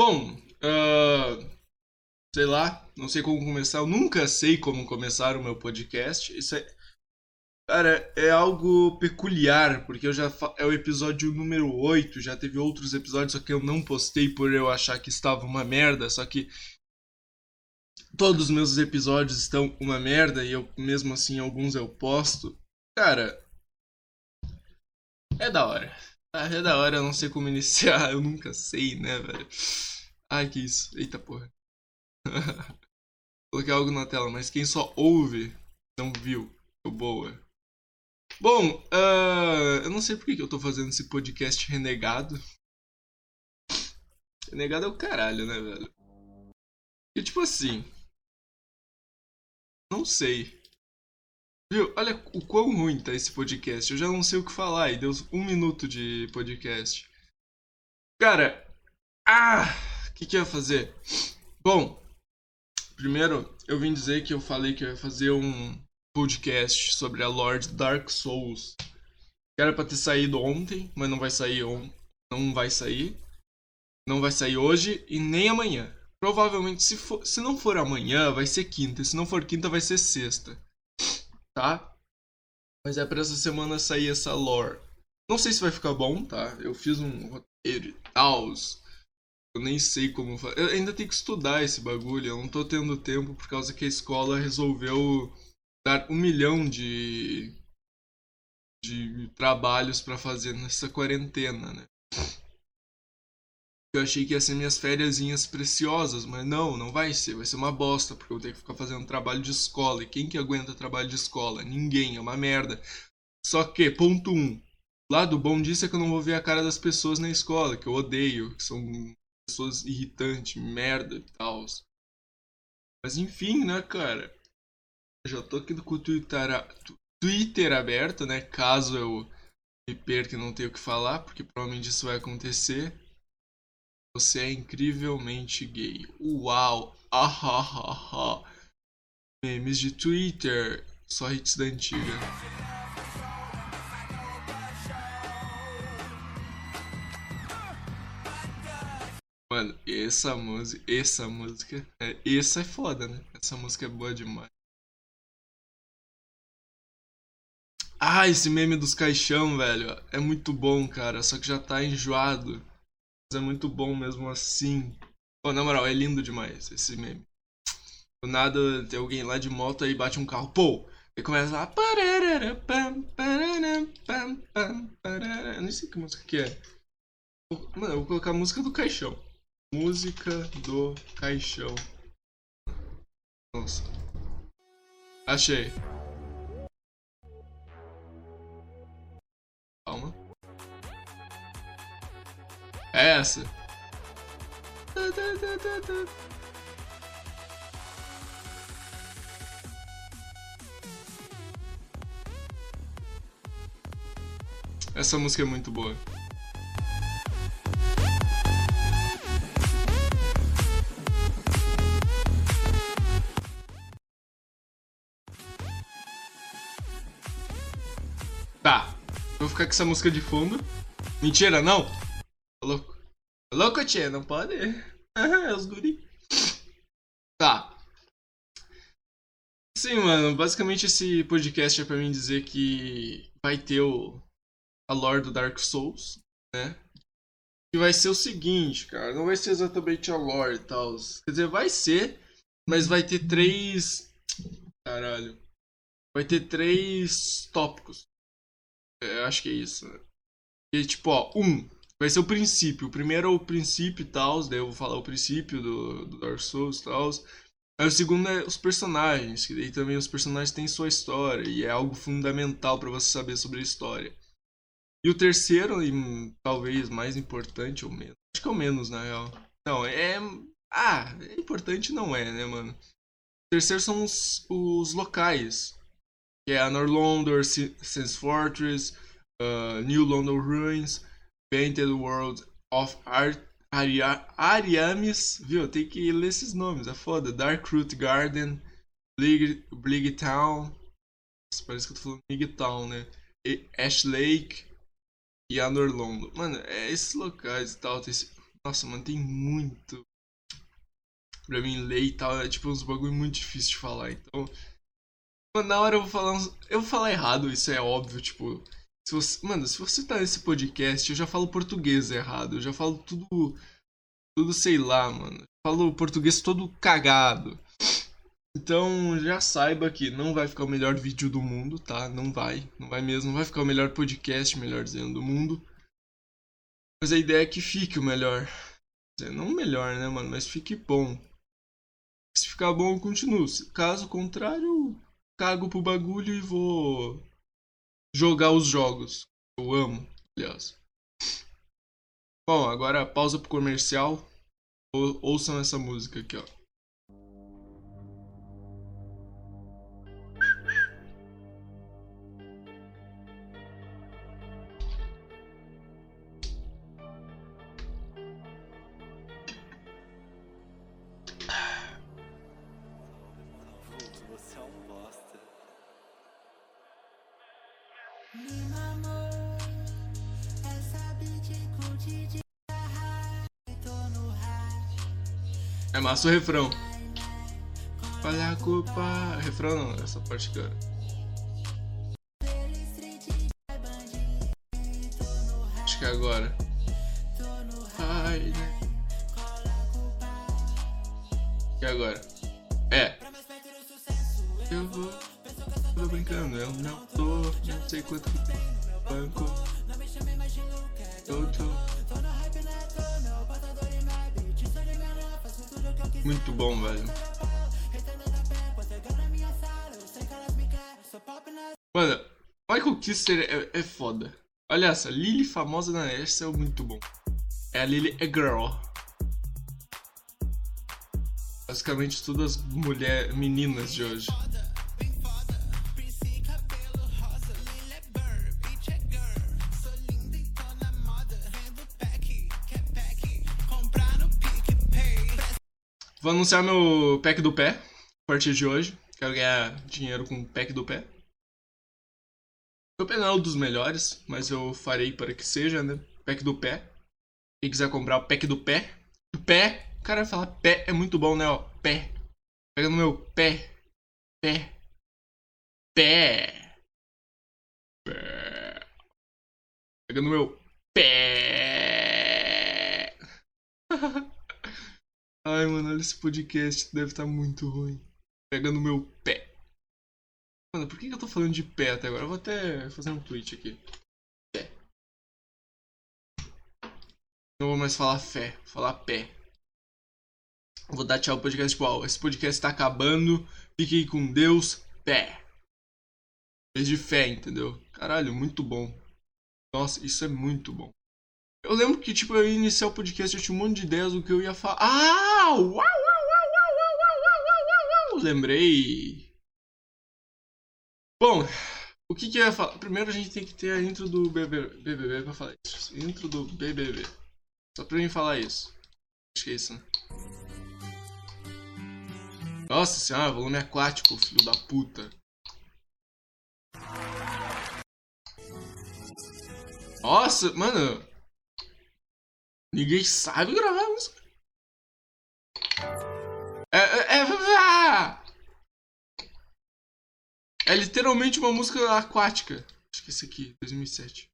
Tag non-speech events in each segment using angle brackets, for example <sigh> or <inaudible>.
Bom, uh, sei lá, não sei como começar. Eu nunca sei como começar o meu podcast. Isso é. Cara, é algo peculiar, porque eu já é o episódio número 8, já teve outros episódios, só que eu não postei por eu achar que estava uma merda, só que todos os meus episódios estão uma merda e eu mesmo assim alguns eu posto. Cara, é da hora. Ah, é da hora, eu não sei como iniciar, <laughs> eu nunca sei, né, velho? Ai, que isso. Eita porra. <laughs> Coloquei algo na tela, mas quem só ouve não viu. Tô boa. Bom, uh, eu não sei por que eu tô fazendo esse podcast renegado. Renegado é o caralho, né, velho? E tipo assim. Não sei. Viu? Olha o quão ruim tá esse podcast. Eu já não sei o que falar e deu um minuto de podcast. Cara. Ah! O que, que eu ia fazer? Bom, primeiro eu vim dizer que eu falei que eu ia fazer um podcast sobre a Lord Dark Souls. Que era pra ter saído ontem, mas não vai sair ontem. Não vai sair. Não vai sair hoje e nem amanhã. Provavelmente, se, for, se não for amanhã, vai ser quinta. Se não for quinta, vai ser sexta tá? Mas é pra essa semana sair essa lore. Não sei se vai ficar bom, tá? Eu fiz um roteiro e tal. Eu nem sei como fazer. Eu ainda tenho que estudar esse bagulho. Eu não tô tendo tempo por causa que a escola resolveu dar um milhão de. de trabalhos para fazer nessa quarentena, né? Eu achei que ia ser minhas férias preciosas, mas não, não vai ser. Vai ser uma bosta, porque eu vou ter que ficar fazendo trabalho de escola. E quem que aguenta trabalho de escola? Ninguém, é uma merda. Só que, ponto 1. Um, lado bom disso é que eu não vou ver a cara das pessoas na escola, que eu odeio, que são pessoas irritantes, merda e tal. Mas enfim, né, cara? Eu já tô aqui com o Twitter, Twitter aberto, né? Caso eu me perca e não tenha o que falar, porque provavelmente isso vai acontecer. Você é incrivelmente gay. Uau! Ahahaha. Memes de Twitter. Só hits da antiga. Mano, essa música, essa música, é, essa é foda, né? Essa música é boa demais. Ah, esse meme dos caixão, velho, é muito bom, cara, só que já tá enjoado é muito bom mesmo assim. Pô, na moral, é lindo demais esse meme. Do nada tem alguém lá de moto e bate um carro. Pô! E começa lá. Eu nem sei que música que é. Mano, eu vou colocar a música do caixão. Música do caixão. Nossa. Achei. Calma. É essa. Essa música é muito boa. Tá, vou ficar com essa música de fundo. Mentira, não! Louco. Tchê, não pode? é os guri. Tá. Sim, mano, basicamente esse podcast é pra mim dizer que vai ter o a lore do Dark Souls, né? Que vai ser o seguinte, cara, não vai ser exatamente a lore e tal. Quer dizer, vai ser, mas vai ter três. Caralho. Vai ter três tópicos. Eu acho que é isso. E tipo, ó, um, vai ser o princípio. O primeiro é o princípio e tal, daí eu vou falar o princípio do, do Dark Souls e tal. Aí o segundo é os personagens, que daí também os personagens têm sua história e é algo fundamental para você saber sobre a história. E o terceiro, e talvez mais importante ou menos, acho que é o menos na real. Não, é. Ah, é importante não é, né, mano? O terceiro são os, os locais, que é a Norlondor, Sense Fortress, uh, New London Ruins, Painted World of Art Aria, Ariamis, viu? Tem que ler esses nomes, é foda. Dark Root Garden, Blig, Blig Town, parece que eu tô falando Big Town, né? E Ash Lake e Anor Mano, é esses locais e tal. Tem esse... Nossa, mano, tem muito pra mim ler e tal. É tipo uns bagulho muito difícil de falar. Então. Mano, na hora eu vou falar uns... Eu vou falar errado, isso é óbvio, tipo. Se você... Mano, se você tá nesse podcast, eu já falo português errado. Eu já falo tudo. Tudo sei lá, mano. Eu falo português todo cagado. Então já saiba que não vai ficar o melhor vídeo do mundo, tá? Não vai, não vai mesmo, não vai ficar o melhor podcast, melhor dizendo, do mundo. Mas a ideia é que fique o melhor. Não o melhor, né, mano? Mas fique bom. Se ficar bom, eu continuo. Caso contrário, cago pro bagulho e vou jogar os jogos. Eu amo, aliás. Bom, agora pausa pro comercial. Ou ouçam essa música aqui, ó. É massa o refrão. Olha a culpa. Refrão não, essa parte que Acho que é agora. Mano, Michael Kister é, é foda. Olha essa, Lily famosa na essa é muito bom. É a Lily é girl. Basicamente todas as mulheres, meninas de hoje. Vou anunciar meu pack do pé a partir de hoje. Quero ganhar dinheiro com o pack do pé. Pé não é um dos melhores, mas eu farei para que seja, né? Pack do pé. Quem quiser comprar o pack do pé. Do pé. O cara vai falar pé é muito bom, né? Ó, pé. Pega no meu pé. Pé. Pé. Pé. Pega no meu pé. <laughs> Ai, mano, olha esse podcast. Deve estar tá muito ruim. Pega no meu pé. Mano, por que, eu tô falando de pé até agora? Eu vou até fazer um tweet aqui. Pé. Não vou mais falar fé, vou falar pé. Vou dar tchau pro podcast, tipo, esse podcast tá acabando. Fiquem com Deus. Pé. Vez de fé, entendeu? Caralho, muito bom. Nossa, isso é muito bom. Eu lembro que, tipo, eu ia iniciar o podcast, eu tinha um monte de ideias do que eu ia falar. Ah! Uau, uau, uau, uau, uau, uau, uau, uau, Lembrei. Bom, o que que eu ia falar? Primeiro a gente tem que ter a intro do BBB pra falar isso. Intro do BBB. Só pra mim falar isso. Acho que é isso, né? Nossa senhora, volume aquático, filho da puta. Nossa, mano, Ninguém sabe gravar música. É literalmente uma música aquática. Acho que esse aqui, 2007.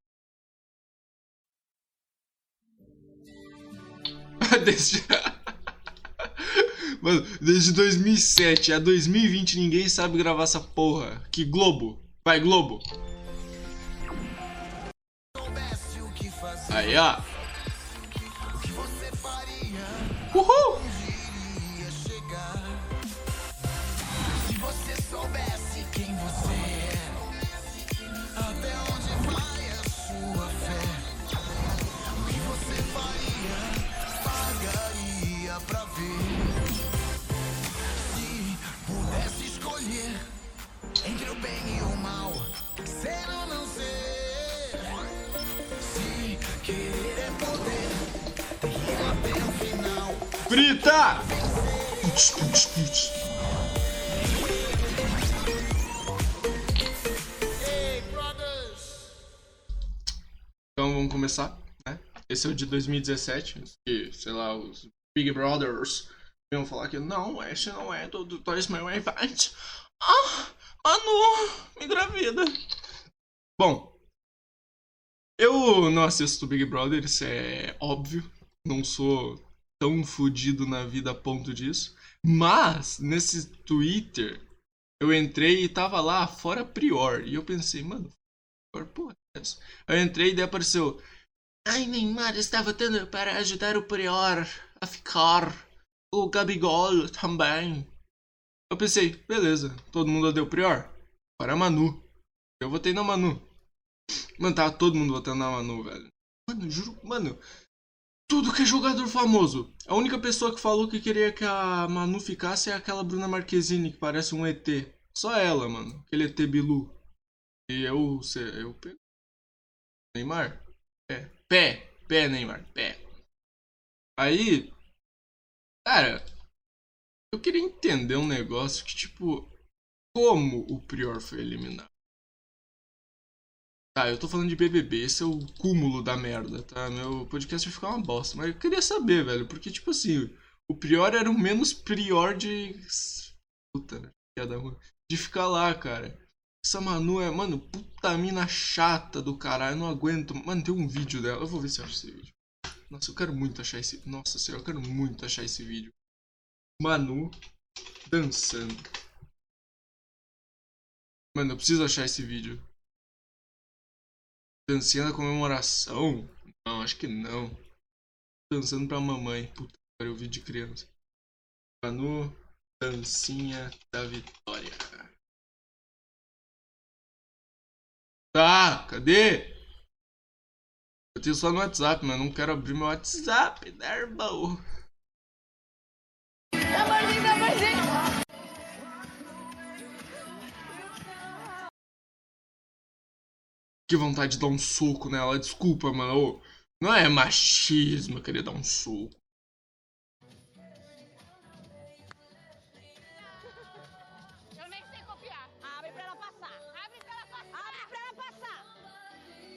<laughs> desde... <laughs> Mano, desde 2007 a 2020 ninguém sabe gravar essa porra. Que Globo. Vai, Globo. Aí, ó. Uhul! Frita! Então vamos começar, né? Esse é o de 2017, que, sei lá, os Big Brothers iam falar que não, esse não é do, do 2020. Ah, Manu, me engravida. Bom, eu não assisto Big Brother, isso é óbvio. Não sou tão fodido na vida a ponto disso. Mas, nesse Twitter, eu entrei e tava lá fora Prior. E eu pensei, mano, Prior, porra é essa? Eu entrei e daí apareceu. Ai, Neymar está votando para ajudar o Prior a ficar. O Gabigol também. Eu pensei, beleza, todo mundo o Prior? Para a Manu. Eu votei na Manu. Mano, tava todo mundo votando na Manu, velho. Mano, juro, mano. Tudo que é jogador famoso. A única pessoa que falou que queria que a Manu ficasse é aquela Bruna Marquezine, que parece um ET. Só ela, mano. Aquele ET Bilu. E eu. Eu pego. Neymar? Pé. Pé. Pé, Neymar. Pé. Aí. Cara. Eu queria entender um negócio que, tipo. Como o Prior foi eliminado? Tá, eu tô falando de BBB, esse é o cúmulo da merda, tá? Meu podcast vai ficar uma bosta, mas eu queria saber, velho, porque, tipo assim, o Prior era o menos Prior de. Puta, né? De ficar lá, cara. Essa Manu é, mano, puta mina chata do caralho, eu não aguento. Mano, tem um vídeo dela, eu vou ver se eu acho esse vídeo. Nossa, eu quero muito achar esse. Nossa senhora, eu quero muito achar esse vídeo. Manu dançando. Mano, eu preciso achar esse vídeo. Dancinha da comemoração? Não, acho que não. Dançando pra mamãe. Puta, eu vi de criança. Manu, dancinha da vitória. Tá, cadê? Eu tenho só no WhatsApp, mas não quero abrir meu WhatsApp, né, irmão? Amorzinho, amorzinho! Que vontade de dar um soco nela. Desculpa, mano. Não é machismo querer dar um soco.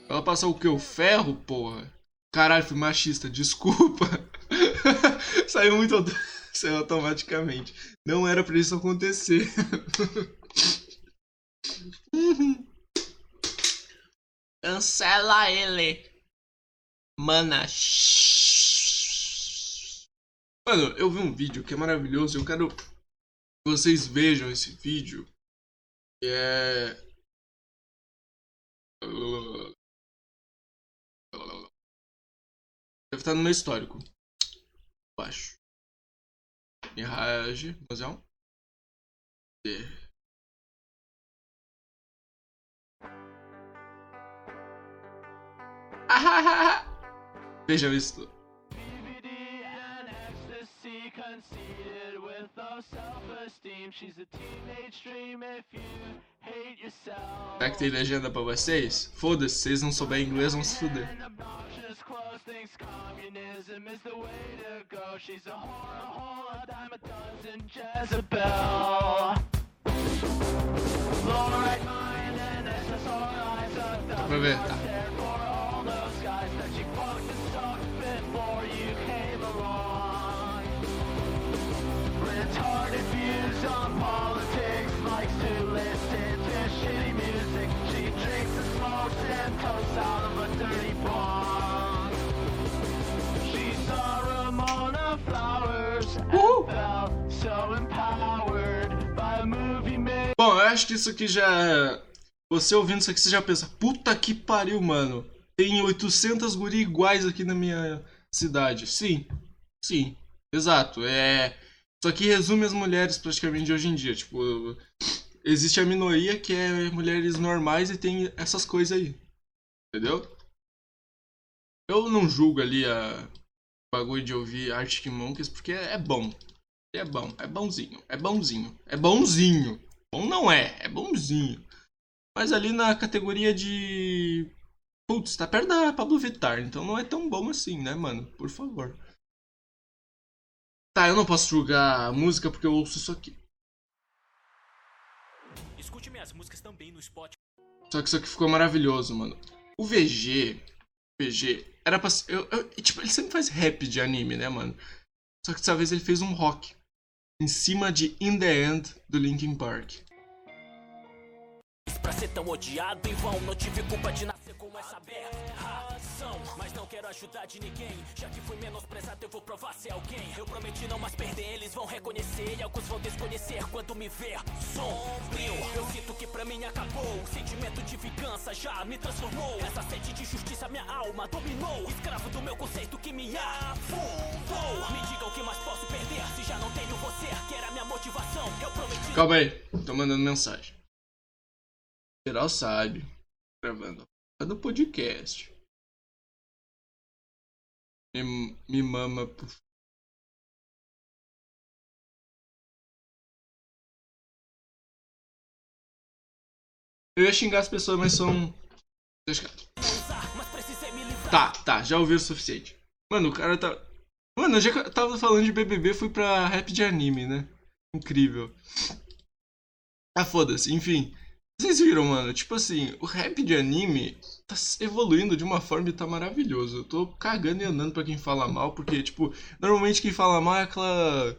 Ela passar o que? O ferro, porra? Caralho, fui machista. Desculpa. <laughs> Saiu muito. <laughs> Saiu automaticamente. Não era pra isso acontecer. <laughs> Cancela ele. Mana. Mano, eu vi um vídeo que é maravilhoso. Eu quero que vocês vejam esse vídeo. Que é. Deve estar no meu histórico. Baixo. Mirage. Museu. É. <laughs> Vejam isso. Será que tem legenda pra vocês? Foda-se, se vocês não souberem inglês, vão se fuder. Pra ver, tá. Que isso aqui já. Você ouvindo isso aqui, você já pensa: puta que pariu, mano. Tem 800 guri iguais aqui na minha cidade. Sim, sim, exato. É. Isso aqui resume as mulheres praticamente de hoje em dia. Tipo, existe a minoria que é mulheres normais e tem essas coisas aí. Entendeu? Eu não julgo ali a bagulho de ouvir Arctic Monkeys porque é bom. É bom, é bonzinho, é bonzinho, é bonzinho. Bom não é, é bonzinho. Mas ali na categoria de. Putz, tá perto da Pablo Vittar, então não é tão bom assim, né, mano? Por favor. Tá, eu não posso julgar a música porque eu ouço isso aqui. Escute minhas músicas também no Spotify. Só que isso aqui ficou maravilhoso, mano. O VG, PG. Era pra. Eu, eu, tipo, ele sempre faz rap de anime, né, mano? Só que dessa vez ele fez um rock. Em cima de In The End do Linkin Park. Pra ser tão odiado em vão, não tive culpa de nascer essa. Ajudar de ninguém, já que fui menosprezado, eu vou provar ser alguém. Eu prometi não mais perder, eles vão reconhecer. E alguns vão desconhecer quando me ver sombrio. Eu sinto que pra mim acabou, o sentimento de vingança já me transformou. Essa sede de justiça minha alma dominou. Escravo do meu conceito que me afundou. Me diga o que mais posso perder, se já não tenho você, que era minha motivação. Eu prometi. Calma aí, tô mandando mensagem. Geral sabe. Gravando no podcast. Me, mama por Eu ia xingar as pessoas, mas são. Tá, tá, já ouviu o suficiente. Mano, o cara tá. Mano, eu já tava falando de BBB, fui pra rap de anime, né? Incrível. Ah, foda-se, enfim. Vocês viram, mano? Tipo assim, o rap de anime tá evoluindo de uma forma e tá maravilhoso. Eu tô cagando e andando pra quem fala mal, porque, tipo, normalmente quem fala mal é aquela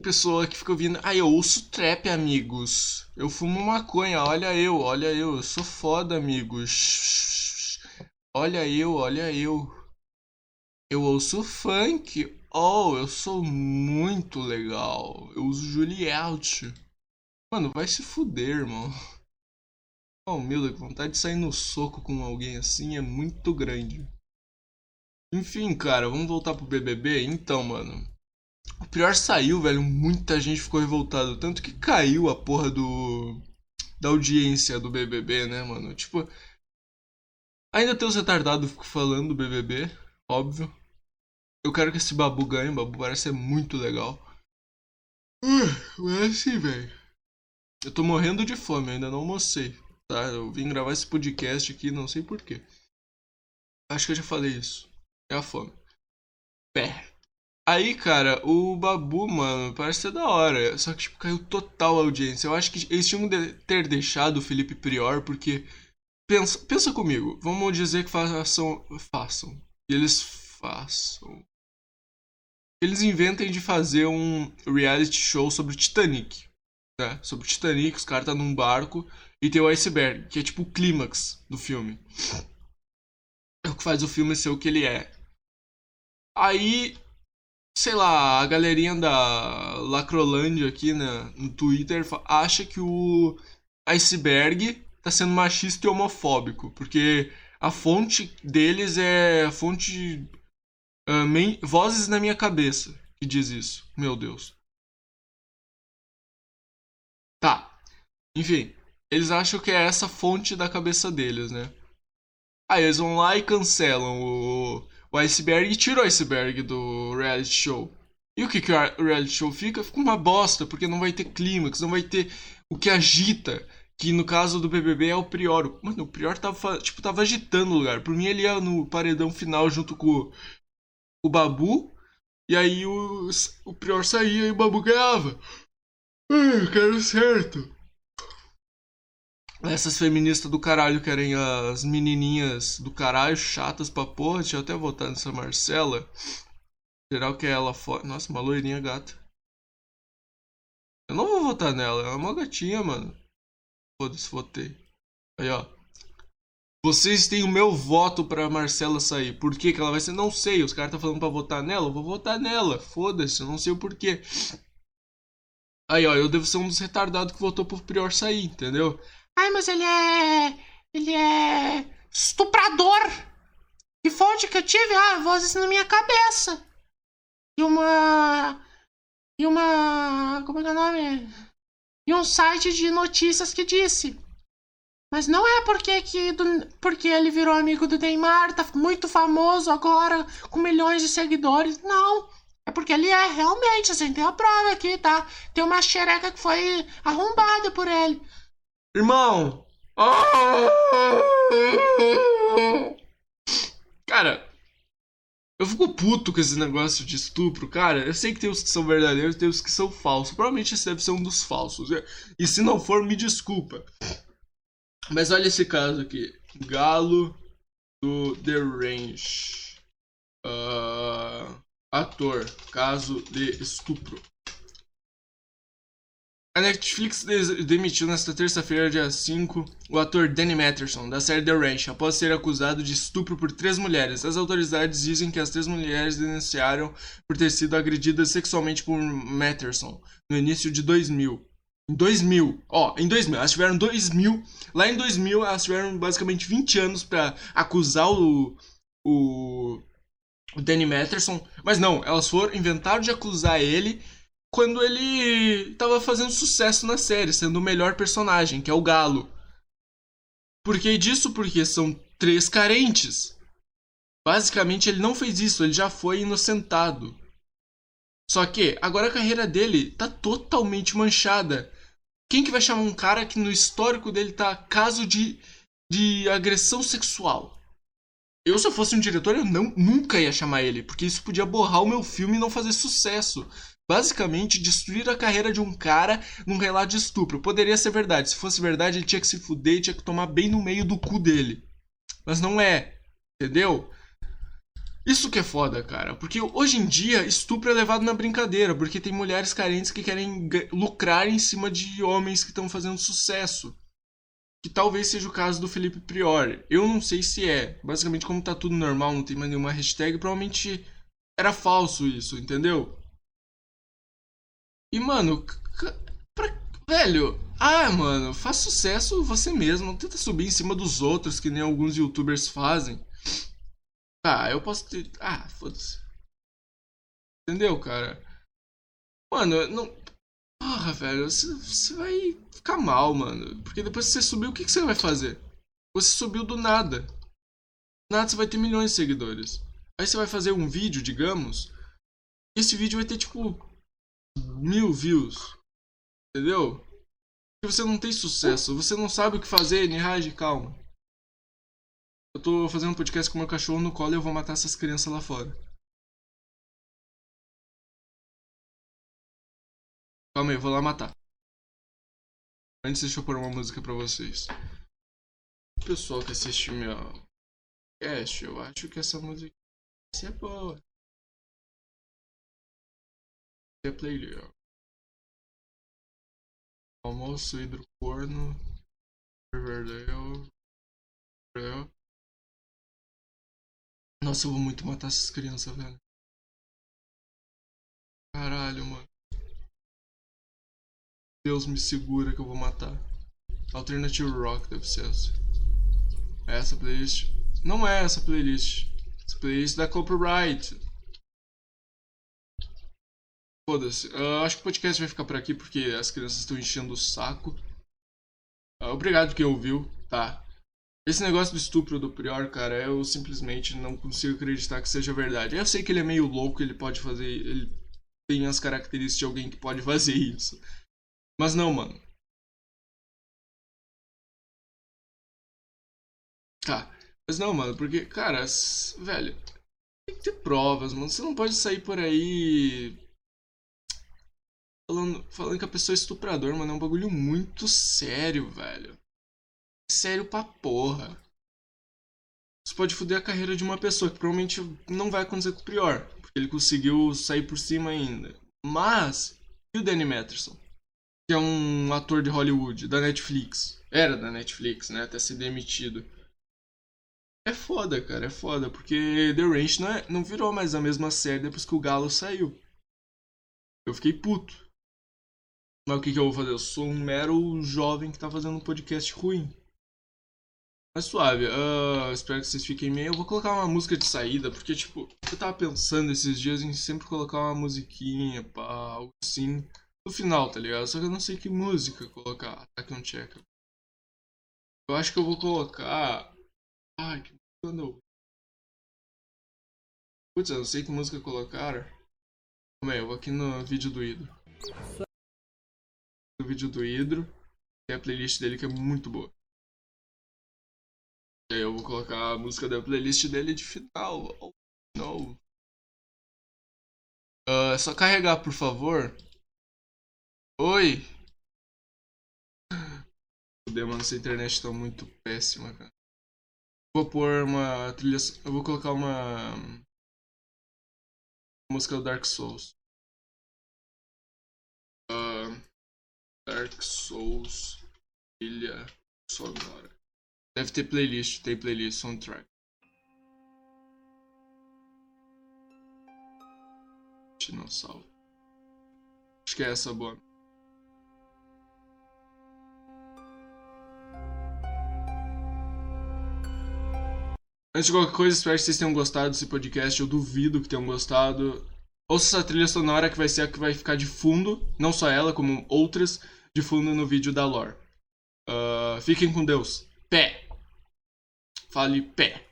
pessoa que fica ouvindo. Ah, eu ouço trap, amigos. Eu fumo maconha, olha eu, olha eu. Eu sou foda, amigos. Olha eu, olha eu. Eu ouço funk. Oh, eu sou muito legal. Eu uso Juliette. Mano, vai se fuder, irmão. Oh, meu Deus, vontade de sair no soco com alguém assim é muito grande. Enfim, cara, vamos voltar pro BBB? Então, mano. O pior saiu, velho. Muita gente ficou revoltado. Tanto que caiu a porra do. Da audiência do BBB, né, mano? Tipo. Ainda tem os retardados falando do BBB, óbvio. Eu quero que esse babu ganhe. O babu parece ser muito legal. Uh, mas assim, velho. Eu tô morrendo de fome, ainda não almocei, tá? Eu vim gravar esse podcast aqui, não sei porquê. Acho que eu já falei isso. É a fome. Pé. Aí, cara, o Babu, mano, parece ser da hora. Só que, tipo, caiu total a audiência. Eu acho que eles tinham de ter deixado o Felipe Prior, porque. Pensa, pensa comigo. Vamos dizer que façam. Façam. E eles façam. Eles inventem de fazer um reality show sobre Titanic né? Sobre o Titanic, os caras tá num barco e tem o iceberg, que é tipo o clímax do filme. É o que faz o filme ser o que ele é. Aí, sei lá, a galerinha da Lacrolândia aqui né, no Twitter acha que o iceberg tá sendo machista e homofóbico, porque a fonte deles é a fonte uh, main, Vozes na minha cabeça que diz isso. Meu Deus. Tá. Enfim, eles acham que é essa fonte da cabeça deles, né? Aí eles vão lá e cancelam o, o iceberg e tiram o iceberg do reality show. E o que, que o reality show fica? Fica uma bosta, porque não vai ter clímax, não vai ter o que agita. Que no caso do BBB é o Prior. Mano, o Prior tava, tipo, tava agitando o lugar. Por mim ele ia no paredão final junto com o Babu. E aí o, o Prior saía e o Babu ganhava. Eu quero certo. Essas feministas do caralho querem as menininhas do caralho chatas pra porra. Deixa eu até votar nessa Marcela. Geral que é ela fora. Nossa, uma loirinha gata. Eu não vou votar nela, ela é uma gatinha, mano. Foda-se, votei. Aí, ó. Vocês têm o meu voto pra Marcela sair. Por que, que ela vai ser? Não sei. Os caras tá falando pra votar nela. Eu vou votar nela. Foda-se, eu não sei o porquê. Aí, ó, eu devo ser um dos retardados que votou pro Prior sair, entendeu? Ai, mas ele é. Ele é. estuprador! Que fonte que eu tive? Ah, vozes na minha cabeça! E uma. E uma. Como é que é o nome? E um site de notícias que disse. Mas não é porque que do, porque ele virou amigo do Neymar, tá muito famoso agora, com milhões de seguidores. Não. É porque ele é, realmente, assim, tem a prova aqui, tá? Tem uma xereca que foi arrombada por ele. Irmão! Cara, eu fico puto com esse negócio de estupro, cara. Eu sei que tem os que são verdadeiros, tem os que são falsos. Provavelmente esse deve ser um dos falsos. E se não for, me desculpa. Mas olha esse caso aqui. Galo do The Range. Ator, caso de estupro. A Netflix demitiu nesta terça-feira, dia 5, o ator Danny Matterson, da série The Ranch, após ser acusado de estupro por três mulheres. As autoridades dizem que as três mulheres denunciaram por ter sido agredidas sexualmente por Matterson no início de 2000. Em 2000, ó, em 2000, elas tiveram 2000. Lá em 2000, elas tiveram basicamente 20 anos para acusar o, o, o Danny Matterson. Mas não, elas foram, inventaram de acusar ele quando ele tava fazendo sucesso na série, sendo o melhor personagem, que é o Galo. Por que disso? Porque são três carentes. Basicamente, ele não fez isso, ele já foi inocentado. Só que agora a carreira dele tá totalmente manchada. Quem que vai chamar um cara que no histórico dele tá caso de, de agressão sexual? Eu, se eu fosse um diretor, eu não, nunca ia chamar ele, porque isso podia borrar o meu filme e não fazer sucesso basicamente destruir a carreira de um cara num relato de estupro. Poderia ser verdade. Se fosse verdade, ele tinha que se fuder tinha que tomar bem no meio do cu dele. Mas não é. Entendeu? Isso que é foda, cara. Porque hoje em dia, estupro é levado na brincadeira. Porque tem mulheres carentes que querem lucrar em cima de homens que estão fazendo sucesso. Que talvez seja o caso do Felipe Priori. Eu não sei se é. Basicamente, como tá tudo normal, não tem mais nenhuma hashtag, provavelmente era falso isso, entendeu? E, mano, pra, velho, ah, mano, faz sucesso você mesmo. Não tenta subir em cima dos outros, que nem alguns youtubers fazem. Ah, eu posso ter. Ah, foda-se. Entendeu, cara? Mano, não. Porra, velho, você, você vai ficar mal, mano. Porque depois que você subiu, o que, que você vai fazer? Você subiu do nada. Do nada você vai ter milhões de seguidores. Aí você vai fazer um vídeo, digamos. E esse vídeo vai ter, tipo, mil views. Entendeu? Porque você não tem sucesso, você não sabe o que fazer, Nihaj, calma. Eu tô fazendo um podcast com meu cachorro no colo e eu vou matar essas crianças lá fora. Calma aí, eu vou lá matar. Antes deixa eu pôr uma música pra vocês. O pessoal que assiste meu cast, eu acho que essa música vai ser boa. É playlist. Almoço, hidrocorno, Riverdale. Nossa, eu vou muito matar essas crianças, velho. Caralho, mano. Deus me segura que eu vou matar. Alternative Rock deve ser essa. É essa playlist. Não é essa playlist. Essa playlist da copyright. Foda-se. Uh, acho que o podcast vai ficar por aqui porque as crianças estão enchendo o saco. Uh, obrigado quem ouviu, tá? Esse negócio do estupro do Prior, cara, eu simplesmente não consigo acreditar que seja verdade. Eu sei que ele é meio louco, ele pode fazer. Ele tem as características de alguém que pode fazer isso. Mas não, mano. Tá. Mas não, mano, porque, cara, velho, tem que ter provas, mano. Você não pode sair por aí Falando, falando que a pessoa é estuprador, mano, é um bagulho muito sério, velho. Sério pra porra. Isso pode foder a carreira de uma pessoa, que provavelmente não vai acontecer com o Prior, porque ele conseguiu sair por cima ainda. Mas, e o Danny Matterson? Que é um ator de Hollywood, da Netflix. Era da Netflix, né? Até ser demitido. É foda, cara, é foda, porque The Ranch não, é, não virou mais a mesma série depois que o Galo saiu. Eu fiquei puto. Mas o que, que eu vou fazer? Eu sou um mero jovem que tá fazendo um podcast ruim. Mas suave, uh, espero que vocês fiquem bem. Eu vou colocar uma música de saída, porque, tipo, eu tava pensando esses dias em sempre colocar uma musiquinha, pá, algo assim, no final, tá ligado? Só que eu não sei que música colocar. Attack on Check. Eu acho que eu vou colocar. Ai, que música não. Putz, eu não sei que música colocar. Calma aí, eu vou aqui no vídeo do Ido do vídeo do Hidro. Tem a playlist dele que é muito boa. E aí eu vou colocar a música da playlist dele de final. Oh, não. Uh, é só carregar, por favor. Oi. O mano, essa internet tá muito péssima, cara. Vou pôr uma trilha. Eu vou colocar uma. Música do Dark Souls. Uh, Dark Souls. Trilha sonora. Deve ter playlist, tem playlist, soundtrack. Dinossauro. Acho que é essa boa. Antes de qualquer coisa, espero que vocês tenham gostado desse podcast. Eu duvido que tenham gostado. Ouça essa trilha sonora que vai ser a que vai ficar de fundo, não só ela, como outras, de fundo no vídeo da lore. Uh, fiquem com Deus. Pé. Fale pé.